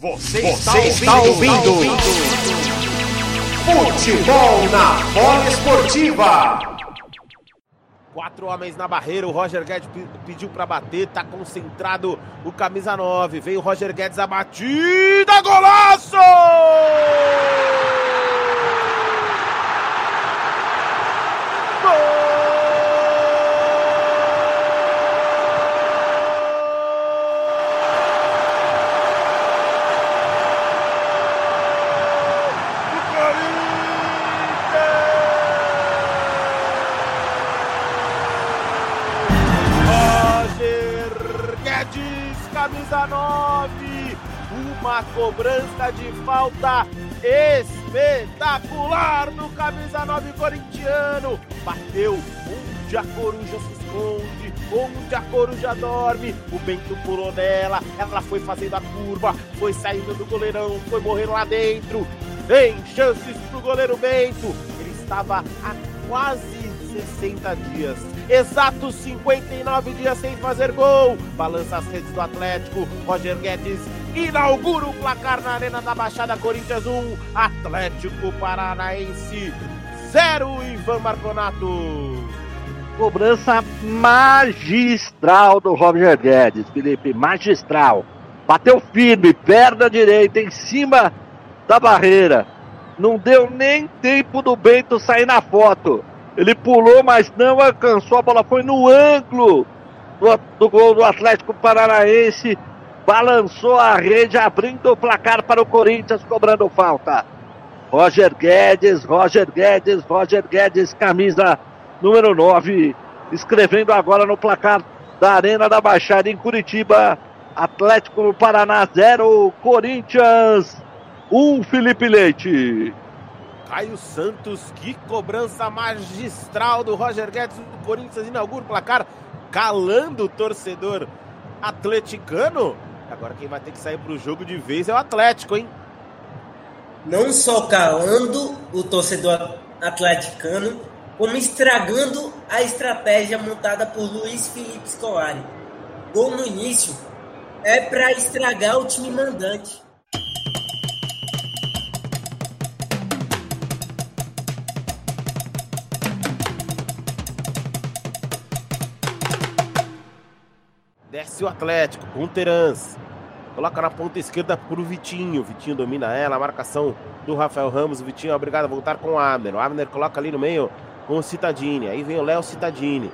Você, Você está, ouvindo, está ouvindo. Futebol na bola esportiva. Quatro homens na barreira, o Roger Guedes pediu para bater, tá concentrado o camisa 9. Veio o Roger Guedes a batida, golaço! Camisa 9. Uma cobrança de falta espetacular no camisa 9 corintiano. Bateu, onde a coruja se esconde, onde a coruja dorme. O Bento pulou nela, ela foi fazendo a curva, foi saindo do goleirão, foi morrendo lá dentro. Tem chances pro goleiro Bento. Ele estava a quase 60 dias exatos 59 dias sem fazer gol. Balança as redes do Atlético. Roger Guedes inaugura o placar na Arena da Baixada Corinthians 1. Atlético Paranaense 0. Ivan Marconato. Cobrança magistral do Roger Guedes, Felipe, magistral. Bateu firme, perna direita em cima da barreira. Não deu nem tempo do Bento sair na foto. Ele pulou, mas não alcançou. A bola foi no ângulo do, do gol do Atlético Paranaense. Balançou a rede, abrindo o placar para o Corinthians, cobrando falta. Roger Guedes, Roger Guedes, Roger Guedes, camisa número 9, escrevendo agora no placar da Arena da Baixada em Curitiba. Atlético no Paraná 0, Corinthians 1, um, Felipe Leite. Caio Santos, que cobrança magistral do Roger Guedes do Corinthians inaugura o placar, calando o torcedor atleticano. Agora quem vai ter que sair para o jogo de vez é o Atlético, hein? Não só calando o torcedor atleticano, como estragando a estratégia montada por Luiz Felipe Scolari. Gol no início é para estragar o time mandante. Desce o Atlético com. Coloca na ponta esquerda pro Vitinho. Vitinho domina ela. A marcação do Rafael Ramos. O Vitinho é obrigado a voltar com o Abner. O Abner coloca ali no meio com o Citadini. Aí vem o Léo Citadini.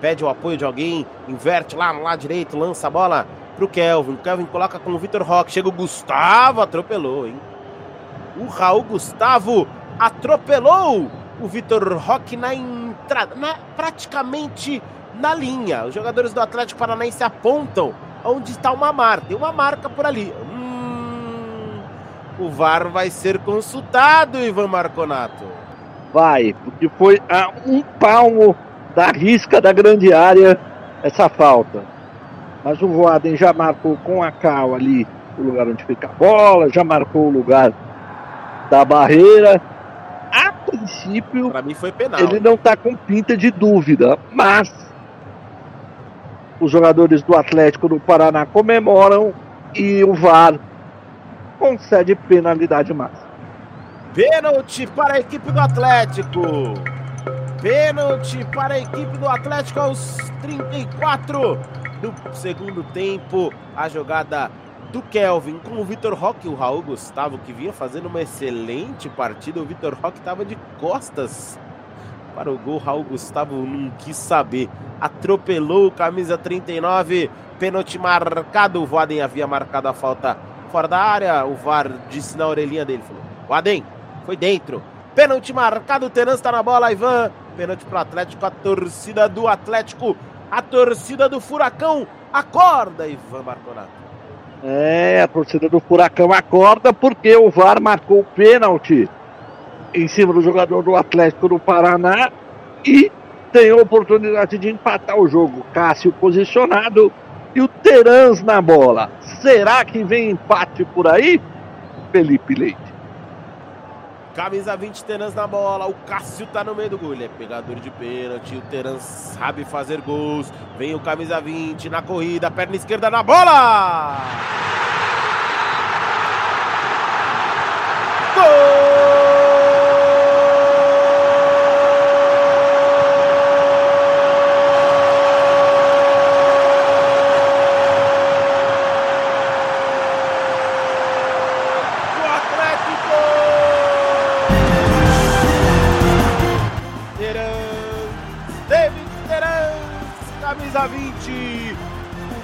Pede o apoio de alguém. Inverte lá no lado direito. Lança a bola pro Kelvin. O Kelvin coloca com o Vitor Roque. Chega o Gustavo. Atropelou, hein? O Raul Gustavo atropelou o Vitor Roque na entrada. Na, praticamente na linha. Os jogadores do Atlético Paranaense apontam onde está uma marca. Tem uma marca por ali. Hum, o VAR vai ser consultado, Ivan Marconato. Vai, porque foi a um palmo da risca da grande área essa falta. Mas o Voaden já marcou com a Cal ali o lugar onde fica a bola, já marcou o lugar da barreira. A princípio, mim foi penal. Ele não está com pinta de dúvida, mas os jogadores do Atlético do Paraná comemoram e o VAR concede penalidade máxima. Pênalti para a equipe do Atlético. Pênalti para a equipe do Atlético aos 34 do segundo tempo. A jogada do Kelvin com o Vitor Roque o Raul Gustavo, que vinha fazendo uma excelente partida. O Vitor Roque estava de costas para o gol. Raul Gustavo não quis saber. Atropelou o camisa 39. Pênalti marcado. O Voaden havia marcado a falta fora da área. O VAR disse na orelhinha dele: falou, Voaden, foi dentro. Pênalti marcado. O Teran está na bola, Ivan. Pênalti para o Atlético. A torcida do Atlético. A torcida do Furacão. Acorda, Ivan Marconato. É, a torcida do Furacão acorda porque o VAR marcou o pênalti em cima do jogador do Atlético do Paraná e tem a oportunidade de empatar o jogo. Cássio posicionado e o Terans na bola. Será que vem empate por aí? Felipe Leite. Camisa 20, Terans na bola. O Cássio tá no meio do gol. Ele é pegador de pênalti. O Terans sabe fazer gols. Vem o camisa 20 na corrida. Perna esquerda na bola!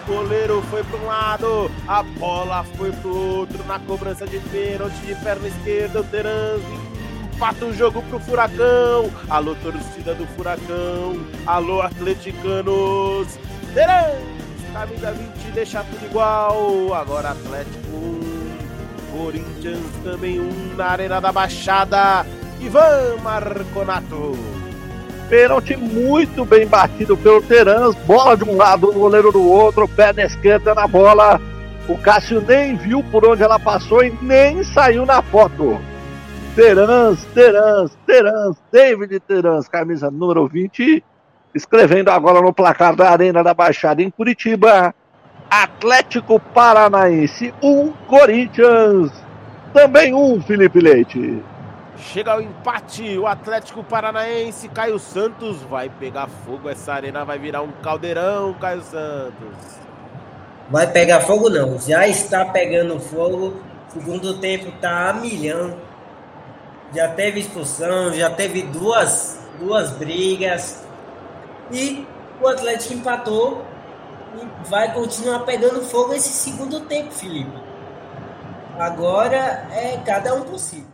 Goleiro foi para um lado, a bola foi para o outro na cobrança de pênalti de perna esquerda. O Terans empata o jogo pro Furacão. Alô, torcida do Furacão. Alô, atleticanos. Terans, camisa 20, deixa tudo igual. Agora Atlético 1, Corinthians também 1 na Arena da Baixada. Ivan Marconato. Pênalti muito bem batido pelo Terans. Bola de um lado, o goleiro do outro. Pé na esquerda na bola. O Cássio nem viu por onde ela passou e nem saiu na foto. Terans, Terans, Terans, David Terans, camisa número 20. Escrevendo agora no placar da Arena da Baixada em Curitiba. Atlético Paranaense 1, um, Corinthians também 1, um, Felipe Leite. Chega ao empate, o Atlético Paranaense, Caio Santos vai pegar fogo, essa arena vai virar um caldeirão, Caio Santos. Vai pegar fogo não, já está pegando fogo, segundo tempo tá a milhão, já teve expulsão, já teve duas, duas brigas e o Atlético empatou e vai continuar pegando fogo esse segundo tempo, Felipe. Agora é cada um si.